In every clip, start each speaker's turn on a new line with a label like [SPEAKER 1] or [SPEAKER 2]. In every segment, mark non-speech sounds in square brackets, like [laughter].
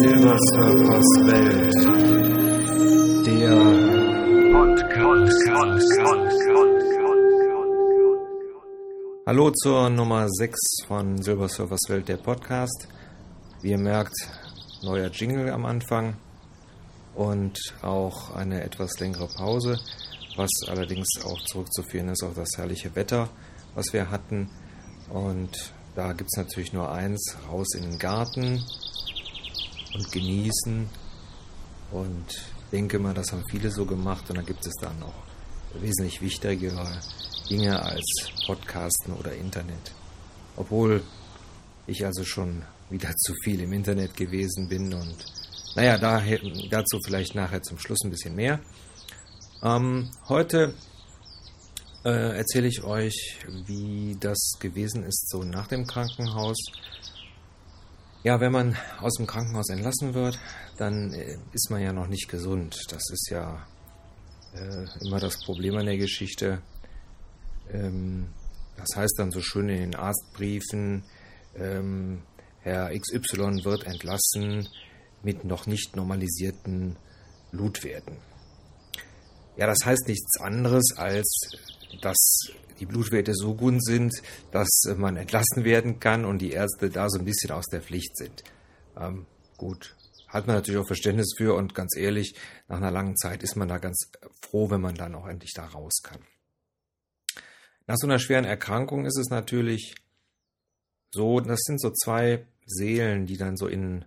[SPEAKER 1] Silbersurfers Welt. Der Hallo zur Nummer 6 von Silbersurfers Welt, der Podcast. Wie ihr merkt, neuer Jingle am Anfang und auch eine etwas längere Pause, was allerdings auch zurückzuführen ist auf das herrliche Wetter, was wir hatten. Und da gibt es natürlich nur eins, raus in den Garten und genießen. Und denke mal, das haben viele so gemacht und da gibt es dann noch wesentlich wichtigere Dinge als Podcasten oder Internet. Obwohl ich also schon wieder [laughs] zu viel im Internet gewesen bin und naja, dazu vielleicht nachher zum Schluss ein bisschen mehr. Ähm, heute äh, erzähle ich euch, wie das gewesen ist, so nach dem Krankenhaus. Ja, wenn man aus dem Krankenhaus entlassen wird, dann äh, ist man ja noch nicht gesund. Das ist ja äh, immer das Problem an der Geschichte. Ähm, das heißt dann so schön in den Arztbriefen, ähm, Herr XY wird entlassen mit noch nicht normalisierten Blutwerten. Ja, das heißt nichts anderes, als dass die Blutwerte so gut sind, dass man entlassen werden kann und die Ärzte da so ein bisschen aus der Pflicht sind. Ähm, gut, hat man natürlich auch Verständnis für und ganz ehrlich, nach einer langen Zeit ist man da ganz froh, wenn man dann auch endlich da raus kann. Nach so einer schweren Erkrankung ist es natürlich so, das sind so zwei Seelen, die dann so in,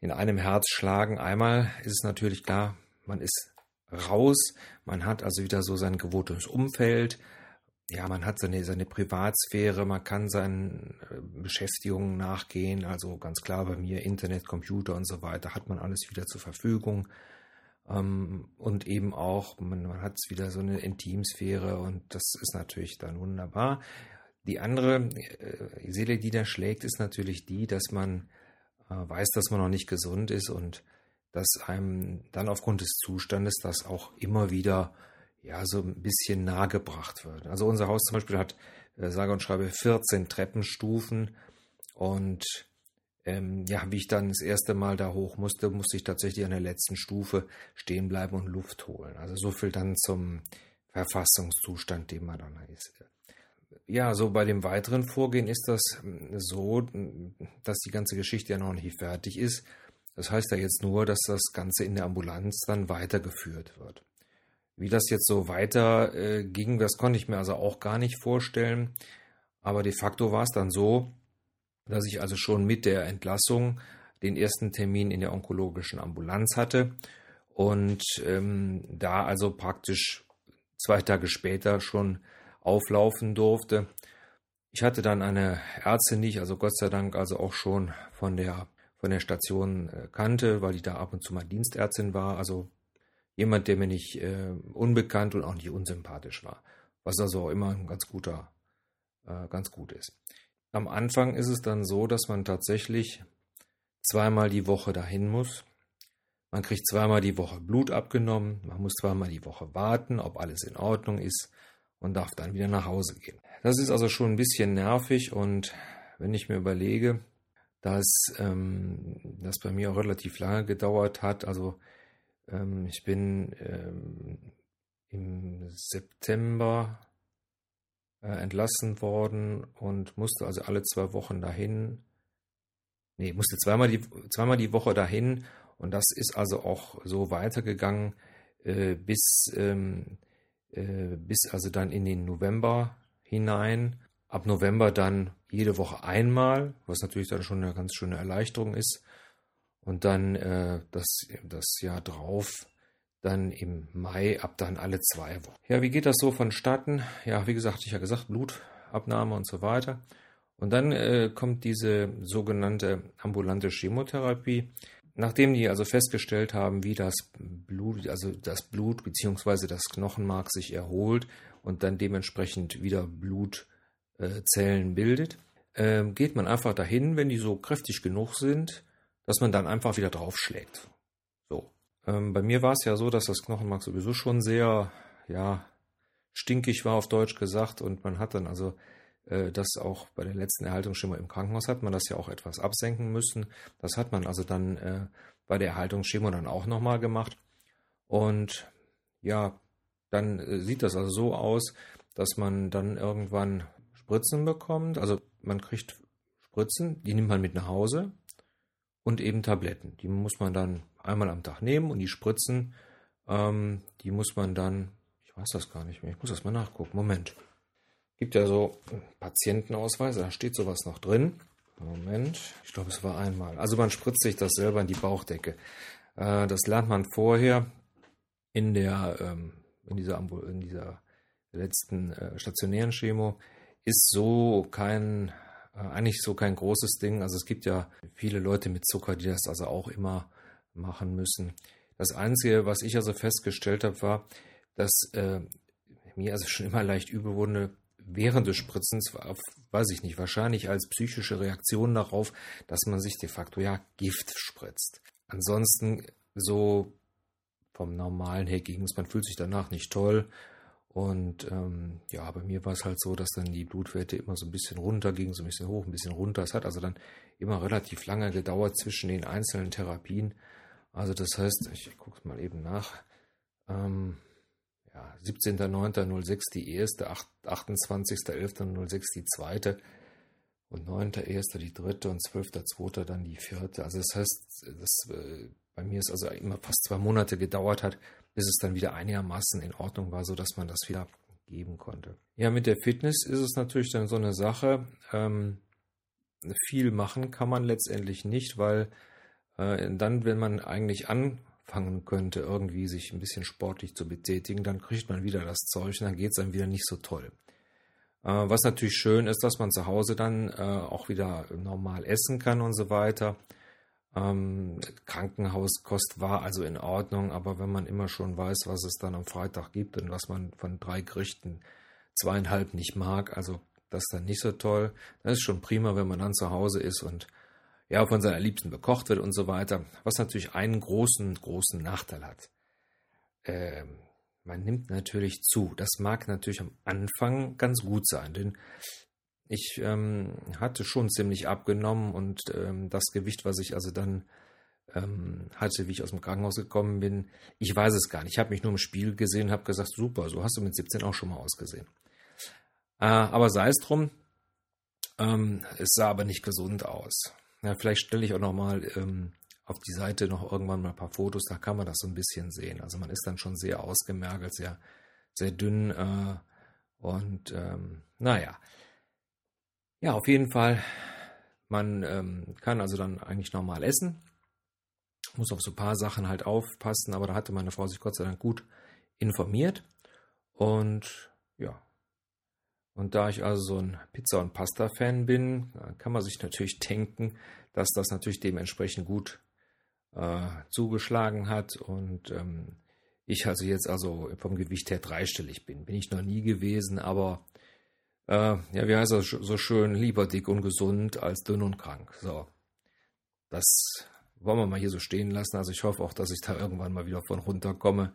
[SPEAKER 1] in einem Herz schlagen. Einmal ist es natürlich klar, man ist raus, man hat also wieder so sein gewohntes Umfeld, ja, man hat seine, seine Privatsphäre, man kann seinen äh, Beschäftigungen nachgehen, also ganz klar bei mir Internet, Computer und so weiter, hat man alles wieder zur Verfügung. Ähm, und eben auch, man, man hat wieder so eine Intimsphäre und das ist natürlich dann wunderbar. Die andere äh, Seele, die da schlägt, ist natürlich die, dass man äh, weiß, dass man noch nicht gesund ist und dass einem dann aufgrund des Zustandes das auch immer wieder ja so ein bisschen nahegebracht wird. Also unser Haus zum Beispiel hat äh, sage und schreibe 14 Treppenstufen und ähm, ja, wie ich dann das erste Mal da hoch musste, musste ich tatsächlich an der letzten Stufe stehen bleiben und Luft holen. Also so viel dann zum Verfassungszustand, den man dann ist. Ja, so bei dem weiteren Vorgehen ist das hm, so, hm, dass die ganze Geschichte ja noch nicht fertig ist. Das heißt ja jetzt nur, dass das Ganze in der Ambulanz dann weitergeführt wird. Wie das jetzt so weiter äh, ging, das konnte ich mir also auch gar nicht vorstellen. Aber de facto war es dann so, dass ich also schon mit der Entlassung den ersten Termin in der onkologischen Ambulanz hatte und ähm, da also praktisch zwei Tage später schon auflaufen durfte. Ich hatte dann eine Ärztin, die ich also Gott sei Dank also auch schon von der von der Station äh, kannte, weil die da ab und zu mal Dienstärztin war. Also jemand, der mir nicht äh, unbekannt und auch nicht unsympathisch war. Was also auch immer ein ganz guter, äh, ganz gut ist. Am Anfang ist es dann so, dass man tatsächlich zweimal die Woche dahin muss. Man kriegt zweimal die Woche Blut abgenommen. Man muss zweimal die Woche warten, ob alles in Ordnung ist und darf dann wieder nach Hause gehen. Das ist also schon ein bisschen nervig und wenn ich mir überlege, dass ähm, das bei mir auch relativ lange gedauert hat, also ähm, ich bin ähm, im September äh, entlassen worden und musste also alle zwei Wochen dahin. Nee, musste zweimal die, zweimal die Woche dahin und das ist also auch so weitergegangen äh, bis, ähm, äh, bis also dann in den November hinein. Ab November dann jede Woche einmal, was natürlich dann schon eine ganz schöne Erleichterung ist. Und dann äh, das, das Jahr drauf, dann im Mai, ab dann alle zwei Wochen. Ja, wie geht das so vonstatten? Ja, wie gesagt, ich habe gesagt, Blutabnahme und so weiter. Und dann äh, kommt diese sogenannte ambulante Chemotherapie. Nachdem die also festgestellt haben, wie das Blut, also das Blut bzw. das Knochenmark sich erholt und dann dementsprechend wieder Blutzellen bildet, äh, geht man einfach dahin, wenn die so kräftig genug sind, dass man dann einfach wieder draufschlägt. So. Ähm, bei mir war es ja so, dass das Knochenmark sowieso schon sehr, ja, stinkig war auf Deutsch gesagt und man hat dann also äh, das auch bei der letzten Erhaltungsschema im Krankenhaus hat man das ja auch etwas absenken müssen. Das hat man also dann äh, bei der Erhaltungsschema dann auch nochmal gemacht. Und ja, dann äh, sieht das also so aus, dass man dann irgendwann Spritzen bekommt. Also man kriegt Spritzen, die nimmt man mit nach Hause und eben Tabletten. Die muss man dann einmal am Tag nehmen und die Spritzen, ähm, die muss man dann, ich weiß das gar nicht mehr, ich muss das mal nachgucken. Moment. Gibt ja so Patientenausweise, da steht sowas noch drin. Moment, ich glaube, es war einmal. Also man spritzt sich das selber in die Bauchdecke. Äh, das lernt man vorher in der, ähm, in dieser, in dieser letzten äh, stationären Chemo. Ist so kein, äh, eigentlich so kein großes Ding. Also es gibt ja viele Leute mit Zucker, die das also auch immer machen müssen. Das Einzige, was ich also festgestellt habe, war, dass äh, mir also schon immer leicht übel wurde, während des Spritzens, weiß ich nicht, wahrscheinlich als psychische Reaktion darauf, dass man sich de facto ja Gift spritzt. Ansonsten so vom Normalen her ging es, man fühlt sich danach nicht toll. Und ähm, ja, bei mir war es halt so, dass dann die Blutwerte immer so ein bisschen runter gingen, so ein bisschen hoch, ein bisschen runter. Es hat also dann immer relativ lange gedauert zwischen den einzelnen Therapien. Also das heißt, ich gucke es mal eben nach. Ähm, ja, 17.09.06 die erste, 28.11.06 die zweite und 9.01. die dritte und 12.02. dann die vierte. Also das heißt, das, äh, bei mir ist also immer fast zwei Monate gedauert hat, bis es dann wieder einigermaßen in Ordnung war, sodass man das wieder geben konnte. Ja, mit der Fitness ist es natürlich dann so eine Sache. Ähm, viel machen kann man letztendlich nicht, weil äh, dann, wenn man eigentlich an anfangen könnte, irgendwie sich ein bisschen sportlich zu betätigen, dann kriegt man wieder das Zeug und dann geht es einem wieder nicht so toll. Äh, was natürlich schön ist, dass man zu Hause dann äh, auch wieder normal essen kann und so weiter. Ähm, Krankenhauskost war also in Ordnung, aber wenn man immer schon weiß, was es dann am Freitag gibt und was man von drei Gerichten zweieinhalb nicht mag, also das ist dann nicht so toll. Das ist schon prima, wenn man dann zu Hause ist und ja, von seiner Liebsten bekocht wird und so weiter, was natürlich einen großen, großen Nachteil hat. Ähm, man nimmt natürlich zu. Das mag natürlich am Anfang ganz gut sein, denn ich ähm, hatte schon ziemlich abgenommen und ähm, das Gewicht, was ich also dann ähm, hatte, wie ich aus dem Krankenhaus gekommen bin, ich weiß es gar nicht. Ich habe mich nur im Spiel gesehen habe gesagt, super, so hast du mit 17 auch schon mal ausgesehen. Äh, aber sei es drum, ähm, es sah aber nicht gesund aus. Ja, vielleicht stelle ich auch noch mal ähm, auf die Seite noch irgendwann mal ein paar Fotos, da kann man das so ein bisschen sehen. Also man ist dann schon sehr ausgemergelt, sehr, sehr dünn äh, und ähm, naja. Ja, auf jeden Fall, man ähm, kann also dann eigentlich normal essen, muss auf so ein paar Sachen halt aufpassen, aber da hatte meine Frau sich Gott sei Dank gut informiert. Und ja, und da ich also so ein Pizza- und Pasta-Fan bin, kann man sich natürlich [laughs] denken, dass das natürlich dementsprechend gut äh, zugeschlagen hat. Und ähm, ich also jetzt also vom Gewicht her dreistellig bin. Bin ich noch nie gewesen, aber äh, ja, wie heißt das so schön, lieber dick und gesund als dünn und krank. So, das wollen wir mal hier so stehen lassen. Also ich hoffe auch, dass ich da irgendwann mal wieder von runterkomme,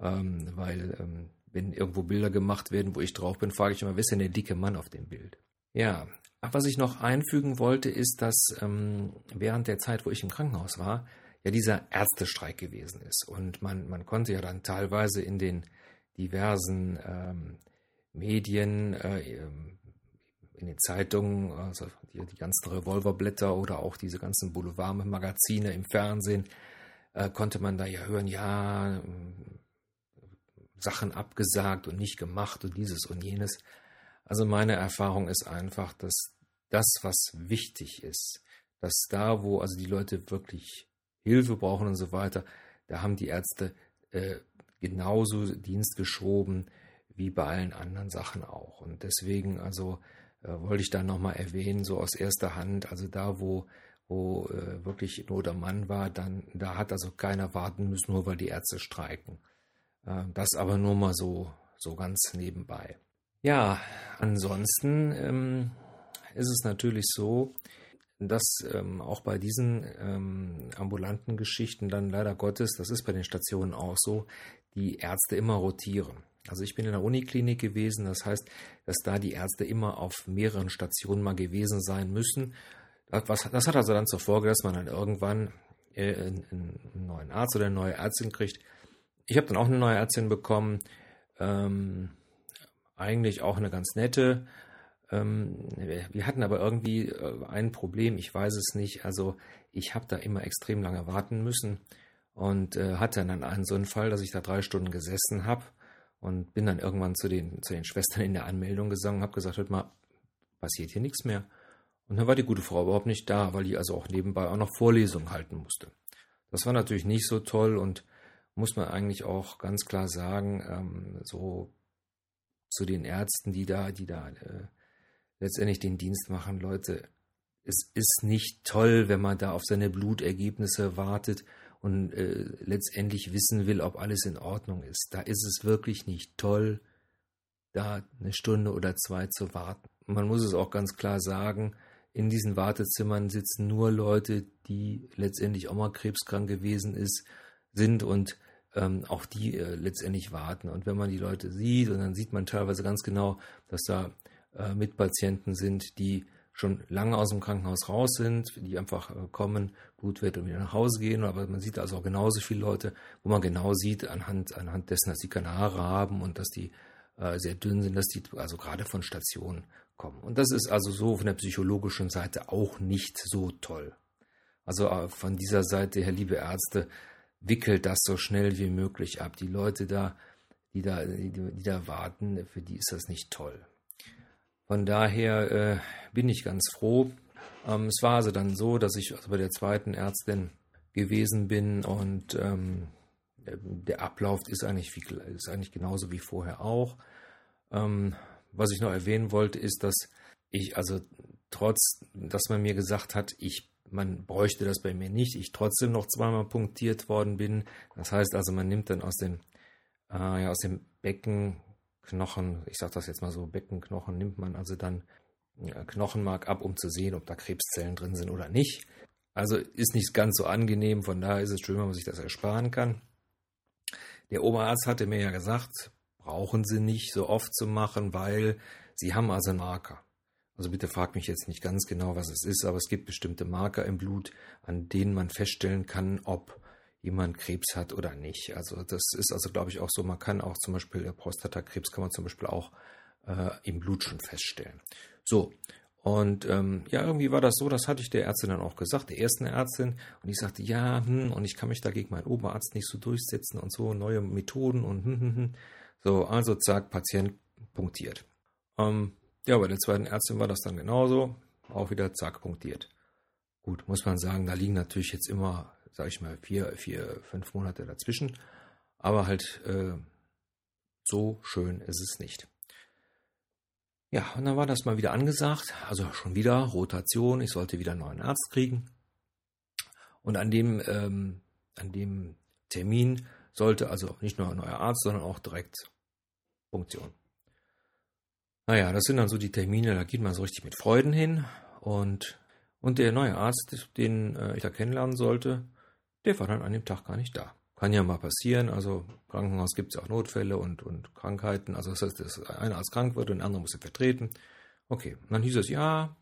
[SPEAKER 1] ähm, weil ähm, wenn irgendwo Bilder gemacht werden, wo ich drauf bin, frage ich immer, wer ist denn der dicke Mann auf dem Bild? Ja, was ich noch einfügen wollte, ist, dass ähm, während der Zeit, wo ich im Krankenhaus war, ja dieser Ärztestreik gewesen ist. Und man, man konnte ja dann teilweise in den diversen ähm, Medien, äh, ähm, in den Zeitungen, also die, die ganzen Revolverblätter oder auch diese ganzen Boulevardmagazine im Fernsehen, äh, konnte man da ja hören, ja, Sachen abgesagt und nicht gemacht und dieses und jenes. Also meine Erfahrung ist einfach, dass das, was wichtig ist, dass da, wo also die Leute wirklich Hilfe brauchen und so weiter, da haben die Ärzte äh, genauso Dienst geschoben wie bei allen anderen Sachen auch. Und deswegen also äh, wollte ich da nochmal erwähnen, so aus erster Hand, also da, wo wo äh, wirklich Not am Mann war, dann da hat also keiner warten müssen, nur weil die Ärzte streiken. Äh, das aber nur mal so, so ganz nebenbei. Ja, ansonsten ähm, ist es natürlich so, dass ähm, auch bei diesen ähm, ambulanten Geschichten dann leider Gottes, das ist bei den Stationen auch so, die Ärzte immer rotieren. Also ich bin in der Uniklinik gewesen, das heißt, dass da die Ärzte immer auf mehreren Stationen mal gewesen sein müssen. Das, hat also dann zur Folge, dass man dann irgendwann äh, einen neuen Arzt oder eine neue Ärztin kriegt. Ich habe dann auch eine neue Ärztin bekommen, ähm, eigentlich auch eine ganz nette. Ähm, wir hatten aber irgendwie äh, ein Problem, ich weiß es nicht. Also ich habe da immer extrem lange warten müssen und äh, hatte dann einen so einen Fall, dass ich da drei Stunden gesessen habe und bin dann irgendwann zu den, zu den Schwestern in der Anmeldung gegangen und habe gesagt, hört mal, passiert hier nichts mehr. Und dann war die gute Frau überhaupt nicht da, weil die also auch nebenbei auch noch Vorlesungen halten musste. Das war natürlich nicht so toll und muss man eigentlich auch ganz klar sagen, ähm, so zu den Ärzten, die da, die da äh, letztendlich den Dienst machen, Leute, es ist nicht toll, wenn man da auf seine Blutergebnisse wartet und äh, letztendlich wissen will, ob alles in Ordnung ist. Da ist es wirklich nicht toll, da eine Stunde oder zwei zu warten. Man muss es auch ganz klar sagen, in diesen Wartezimmern sitzen nur Leute, die letztendlich auch mal krebskrank gewesen ist, sind und ähm, auch die äh, letztendlich warten. Und wenn man die Leute sieht, und dann sieht man teilweise ganz genau, dass da äh, Mitpatienten sind, die schon lange aus dem Krankenhaus raus sind, die einfach äh, kommen, gut wird und wieder nach Hause gehen. Aber man sieht also auch genauso viele Leute, wo man genau sieht, anhand, anhand dessen, dass sie keine Haare haben und dass die äh, sehr dünn sind, dass die also gerade von Stationen kommen. Und das ist also so von der psychologischen Seite auch nicht so toll. Also äh, von dieser Seite her, liebe Ärzte, wickelt das so schnell wie möglich ab. Die Leute da, die da, die, die da warten, für die ist das nicht toll. Von daher äh, bin ich ganz froh. Ähm, es war also dann so, dass ich also bei der zweiten Ärztin gewesen bin und ähm, der Ablauf ist eigentlich, wie, ist eigentlich genauso wie vorher auch. Ähm, was ich noch erwähnen wollte, ist, dass ich also trotz, dass man mir gesagt hat, ich man bräuchte das bei mir nicht, ich trotzdem noch zweimal punktiert worden bin. Das heißt also, man nimmt dann aus dem, äh, ja, aus dem Becken Knochen, ich sage das jetzt mal so, Beckenknochen nimmt man also dann Knochenmark ab, um zu sehen, ob da Krebszellen drin sind oder nicht. Also ist nicht ganz so angenehm, von daher ist es schön, wenn man sich das ersparen kann. Der Oberarzt hatte mir ja gesagt, brauchen Sie nicht so oft zu machen, weil Sie haben also einen Marker. Also bitte fragt mich jetzt nicht ganz genau, was es ist, aber es gibt bestimmte Marker im Blut, an denen man feststellen kann, ob jemand Krebs hat oder nicht. Also das ist also, glaube ich, auch so, man kann auch zum Beispiel Prostatakrebs kann man zum Beispiel auch äh, im Blut schon feststellen. So, und ähm, ja, irgendwie war das so, das hatte ich der Ärztin dann auch gesagt, der ersten Ärztin. Und ich sagte, ja, hm, und ich kann mich da gegen meinen Oberarzt nicht so durchsetzen und so, neue Methoden und hm, hm, hm. So, also zack, Patient punktiert. Ähm, ja, bei der zweiten Ärztin war das dann genauso, auch wieder zack, punktiert. Gut, muss man sagen, da liegen natürlich jetzt immer sage ich mal, vier, vier, fünf Monate dazwischen. Aber halt äh, so schön ist es nicht. Ja, und dann war das mal wieder angesagt, also schon wieder Rotation, ich sollte wieder einen neuen Arzt kriegen. Und an dem, ähm, an dem Termin sollte also nicht nur ein neuer Arzt, sondern auch direkt Funktion. Naja, das sind dann so die Termine, da geht man so richtig mit Freuden hin. Und, und der neue Arzt, den äh, ich da kennenlernen sollte, der war dann an dem Tag gar nicht da. Kann ja mal passieren, also im Krankenhaus gibt es ja auch Notfälle und, und Krankheiten. Also das heißt, dass einer als krank wird und der andere muss ihn vertreten. Okay, und dann hieß es, ja,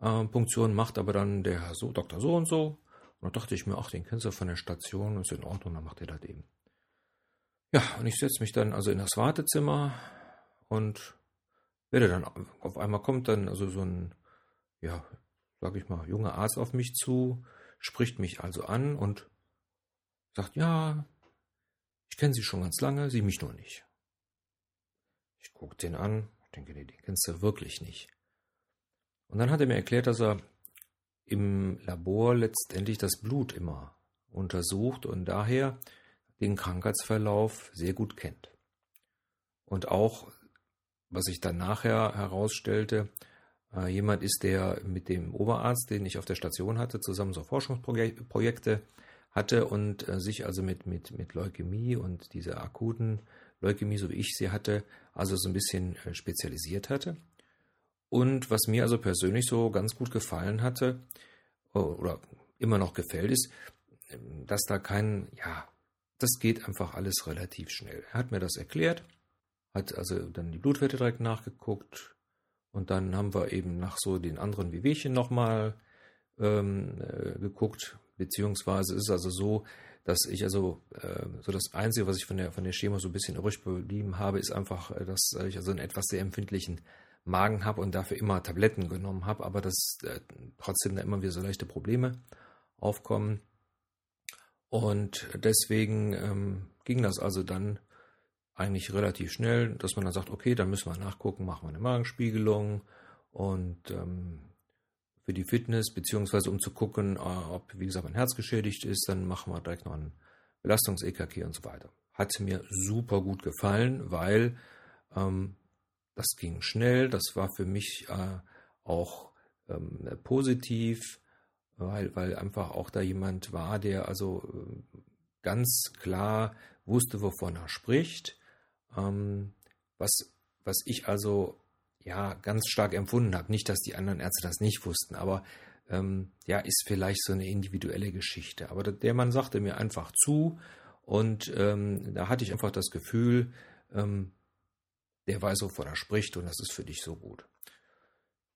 [SPEAKER 1] äh, Punktion macht aber dann der Herr so, Dr. so und so. Und da dachte ich mir, ach, den kennst du von der Station, ist in Ordnung, dann macht er das eben. Ja, und ich setze mich dann also in das Wartezimmer und werde dann auf einmal kommt dann also so ein, ja, sag ich mal, junger Arzt auf mich zu, spricht mich also an und sagt, ja, ich kenne Sie schon ganz lange, Sie mich nur nicht. Ich gucke den an, denke, nee, den kennst du wirklich nicht. Und dann hat er mir erklärt, dass er im Labor letztendlich das Blut immer untersucht und daher den Krankheitsverlauf sehr gut kennt. Und auch, was sich dann nachher herausstellte, äh, jemand ist, der mit dem Oberarzt, den ich auf der Station hatte, zusammen so Forschungsprojekte hatte und äh, sich also mit, mit, mit Leukämie und dieser akuten Leukämie, so wie ich sie hatte, also so ein bisschen äh, spezialisiert hatte. Und was mir also persönlich so ganz gut gefallen hatte, oder immer noch gefällt, ist, dass da kein, ja, das geht einfach alles relativ schnell. Er hat mir das erklärt hat also dann die Blutwerte direkt nachgeguckt und dann haben wir eben nach so den anderen Wehwehchen nochmal ähm, äh, geguckt, beziehungsweise ist es also so, dass ich also äh, so das Einzige, was ich von der von der Schema so ein bisschen übrig geblieben habe, ist einfach, äh, dass ich also einen etwas sehr empfindlichen Magen habe und dafür immer Tabletten genommen habe, aber dass äh, trotzdem da immer wieder so leichte Probleme aufkommen. Und deswegen ähm, ging das also dann eigentlich relativ schnell, dass man dann sagt, okay, dann müssen wir nachgucken, machen wir eine Magenspiegelung und ähm, für die Fitness, beziehungsweise um zu gucken, äh, ob, wie gesagt, mein Herz geschädigt ist, dann machen wir direkt noch ein Belastungs-EKG und so weiter. Hat mir super gut gefallen, weil ähm, das ging schnell, das war für mich äh, auch ähm, positiv, weil, weil einfach auch da jemand war, der also äh, ganz klar wusste, wovon er spricht. Ähm, was, was ich also ja ganz stark empfunden habe. Nicht, dass die anderen Ärzte das nicht wussten, aber ähm, ja, ist vielleicht so eine individuelle Geschichte. Aber der Mann sagte mir einfach zu und ähm, da hatte ich einfach das Gefühl, ähm, der weiß, wovon er spricht und das ist für dich so gut.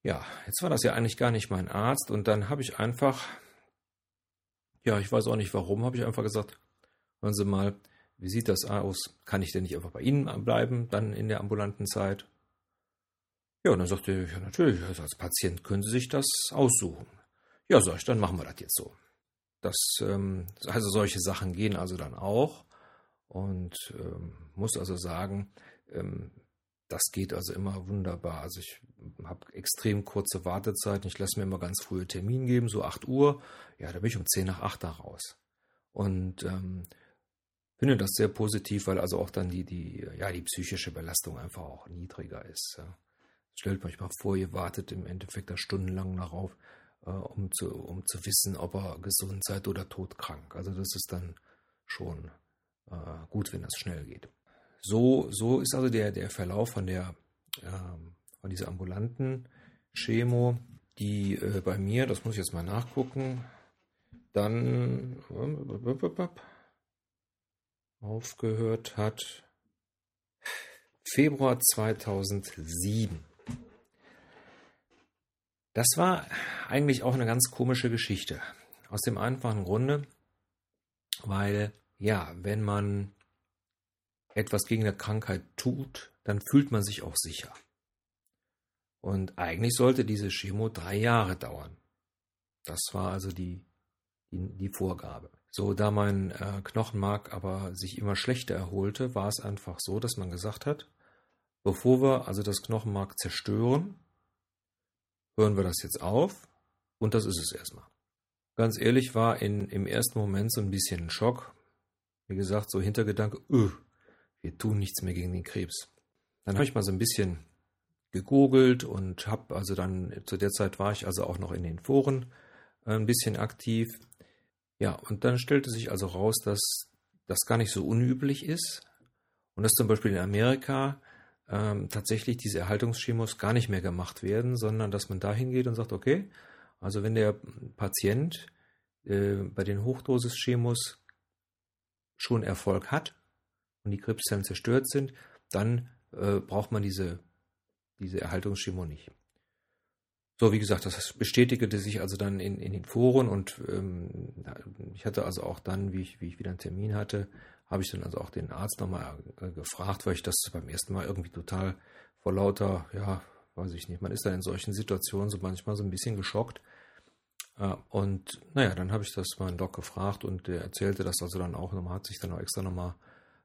[SPEAKER 1] Ja, jetzt war das ja eigentlich gar nicht mein Arzt und dann habe ich einfach, ja, ich weiß auch nicht warum, habe ich einfach gesagt, hören Sie mal, wie sieht das aus? Kann ich denn nicht einfach bei Ihnen bleiben, dann in der ambulanten Zeit? Ja, und dann sagte er, ja natürlich, also als Patient können Sie sich das aussuchen. Ja, sag ich, dann machen wir das jetzt so. Das, ähm, also solche Sachen gehen also dann auch. Und ähm, muss also sagen, ähm, das geht also immer wunderbar. Also ich habe extrem kurze Wartezeiten. Ich lasse mir immer ganz frühe Termin geben, so 8 Uhr. Ja, da bin ich um 10 nach 8 da raus. Und ähm, finde das sehr positiv, weil also auch dann die, die, ja, die psychische Belastung einfach auch niedriger ist. Ja. Stellt euch mal vor, ihr wartet im Endeffekt da stundenlang darauf, äh, um, zu, um zu wissen, ob er gesund seid oder todkrank. Also das ist dann schon äh, gut, wenn das schnell geht. So, so ist also der, der Verlauf von der ähm, von dieser ambulanten Chemo, die äh, bei mir, das muss ich jetzt mal nachgucken, dann aufgehört hat. Februar 2007. Das war eigentlich auch eine ganz komische Geschichte. Aus dem einfachen Grunde, weil, ja, wenn man etwas gegen eine Krankheit tut, dann fühlt man sich auch sicher. Und eigentlich sollte diese Chemo drei Jahre dauern. Das war also die, die, die Vorgabe. So, da mein äh, Knochenmark aber sich immer schlechter erholte, war es einfach so, dass man gesagt hat, bevor wir also das Knochenmark zerstören, hören wir das jetzt auf und das ist es erstmal. Ganz ehrlich war in, im ersten Moment so ein bisschen ein Schock. Wie gesagt, so Hintergedanke, öh, wir tun nichts mehr gegen den Krebs. Dann habe ich mal so ein bisschen gegoogelt und habe also dann, zu der Zeit war ich also auch noch in den Foren äh, ein bisschen aktiv. Ja, und dann stellte sich also raus, dass das gar nicht so unüblich ist und dass zum Beispiel in Amerika ähm, tatsächlich diese Erhaltungschemos gar nicht mehr gemacht werden, sondern dass man dahin geht und sagt, okay, also wenn der Patient äh, bei den Hochdosis-Chemos schon Erfolg hat und die Krebszellen zerstört sind, dann äh, braucht man diese, diese Erhaltungschemo nicht. So, wie gesagt, das bestätigte sich also dann in, in den Foren und ähm, ich hatte also auch dann, wie ich, wie ich wieder einen Termin hatte, habe ich dann also auch den Arzt nochmal äh, gefragt, weil ich das beim ersten Mal irgendwie total vor lauter, ja, weiß ich nicht, man ist dann in solchen Situationen so manchmal so ein bisschen geschockt. Äh, und naja, dann habe ich das meinen Doc gefragt und der erzählte das also dann auch nochmal, hat sich dann auch extra nochmal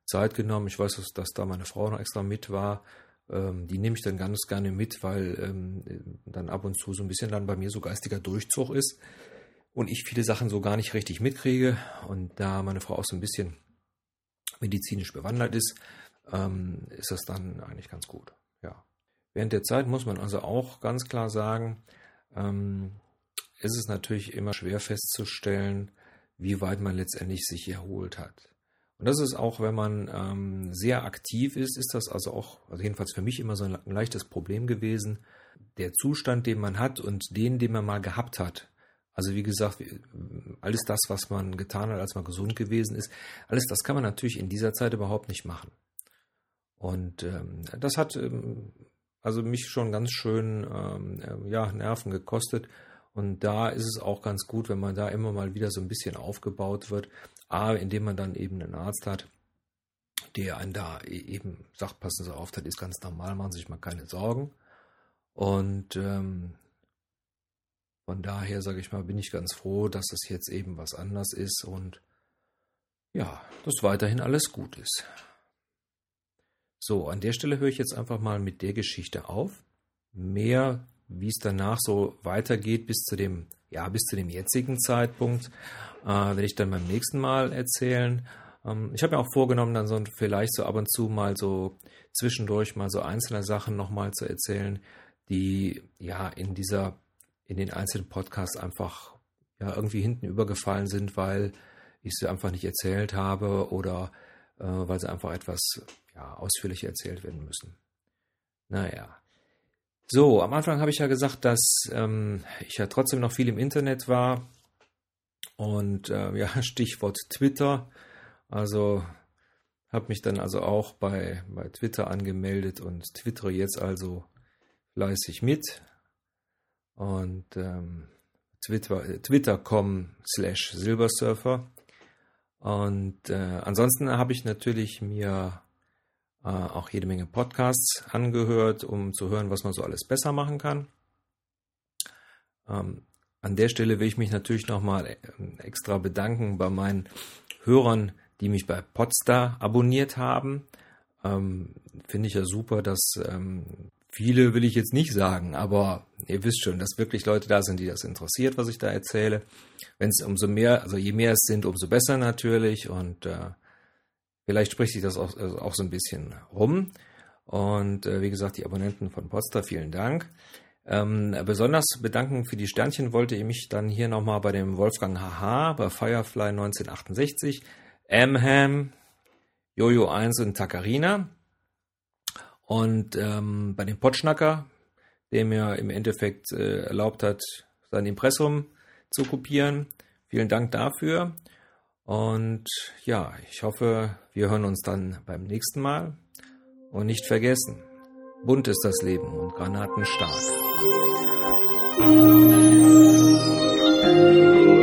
[SPEAKER 1] Zeit genommen. Ich weiß, dass, dass da meine Frau noch extra mit war. Ähm, die nehme ich dann ganz gerne mit, weil ähm, dann ab und zu so ein bisschen dann bei mir so geistiger Durchzug ist und ich viele Sachen so gar nicht richtig mitkriege. Und da meine Frau auch so ein bisschen medizinisch bewandert ist, ähm, ist das dann eigentlich ganz gut. Ja. Während der Zeit muss man also auch ganz klar sagen, ähm, ist es natürlich immer schwer festzustellen, wie weit man letztendlich sich erholt hat. Und das ist auch, wenn man ähm, sehr aktiv ist, ist das also auch, also jedenfalls für mich immer so ein leichtes Problem gewesen. Der Zustand, den man hat und den, den man mal gehabt hat, also wie gesagt, alles das, was man getan hat, als man gesund gewesen ist, alles das kann man natürlich in dieser Zeit überhaupt nicht machen. Und ähm, das hat ähm, also mich schon ganz schön ähm, äh, ja, Nerven gekostet. Und da ist es auch ganz gut, wenn man da immer mal wieder so ein bisschen aufgebaut wird. A, indem man dann eben einen Arzt hat, der einen da e-, eben sagt, passen Sie auf, das ist ganz normal, machen Sie sich mal keine Sorgen. Und ähm, von daher, sage ich mal, bin ich ganz froh, dass es jetzt eben was anders ist und ja, dass weiterhin alles gut ist. So, an der Stelle höre ich jetzt einfach mal mit der Geschichte auf. Mehr, wie es danach so weitergeht bis zu dem, ja, bis zu dem jetzigen Zeitpunkt, äh, werde ich dann beim nächsten Mal erzählen. Ähm, ich habe mir auch vorgenommen, dann so vielleicht so ab und zu mal so zwischendurch mal so einzelne Sachen nochmal zu erzählen, die ja in dieser in den einzelnen Podcasts einfach ja irgendwie hinten übergefallen sind, weil ich sie einfach nicht erzählt habe oder äh, weil sie einfach etwas ja, ausführlicher erzählt werden müssen. Naja. So, am Anfang habe ich ja gesagt, dass ähm, ich ja trotzdem noch viel im Internet war. Und äh, ja, [laughs] Stichwort Twitter. Also habe mich dann also auch bei, bei Twitter angemeldet und twittere jetzt also fleißig mit und ähm, Twitter, twitter.com slash Silbersurfer. Und äh, ansonsten habe ich natürlich mir äh, auch jede Menge Podcasts angehört, um zu hören, was man so alles besser machen kann. Ähm, an der Stelle will ich mich natürlich nochmal äh, extra bedanken bei meinen Hörern, die mich bei Podstar abonniert haben. Ähm, Finde ich ja super, dass ähm, viele will ich jetzt nicht sagen, aber ihr wisst schon, dass wirklich Leute da sind, die das interessiert, was ich da erzähle. Wenn es umso mehr, also je mehr es sind, umso besser natürlich und äh, vielleicht spricht sich das auch, also auch so ein bisschen rum. Und äh, wie gesagt, die Abonnenten von Podstar, vielen Dank. Ähm, besonders bedanken für die Sternchen wollte ich mich dann hier nochmal bei dem Wolfgang Haha, bei Firefly 1968, Amham, Jojo 1 und Takarina. Und ähm, bei dem Potschnacker, der mir im Endeffekt äh, erlaubt hat, sein Impressum zu kopieren. Vielen Dank dafür. Und ja, ich hoffe, wir hören uns dann beim nächsten Mal. Und nicht vergessen, bunt ist das Leben und Granaten stark. Thank you.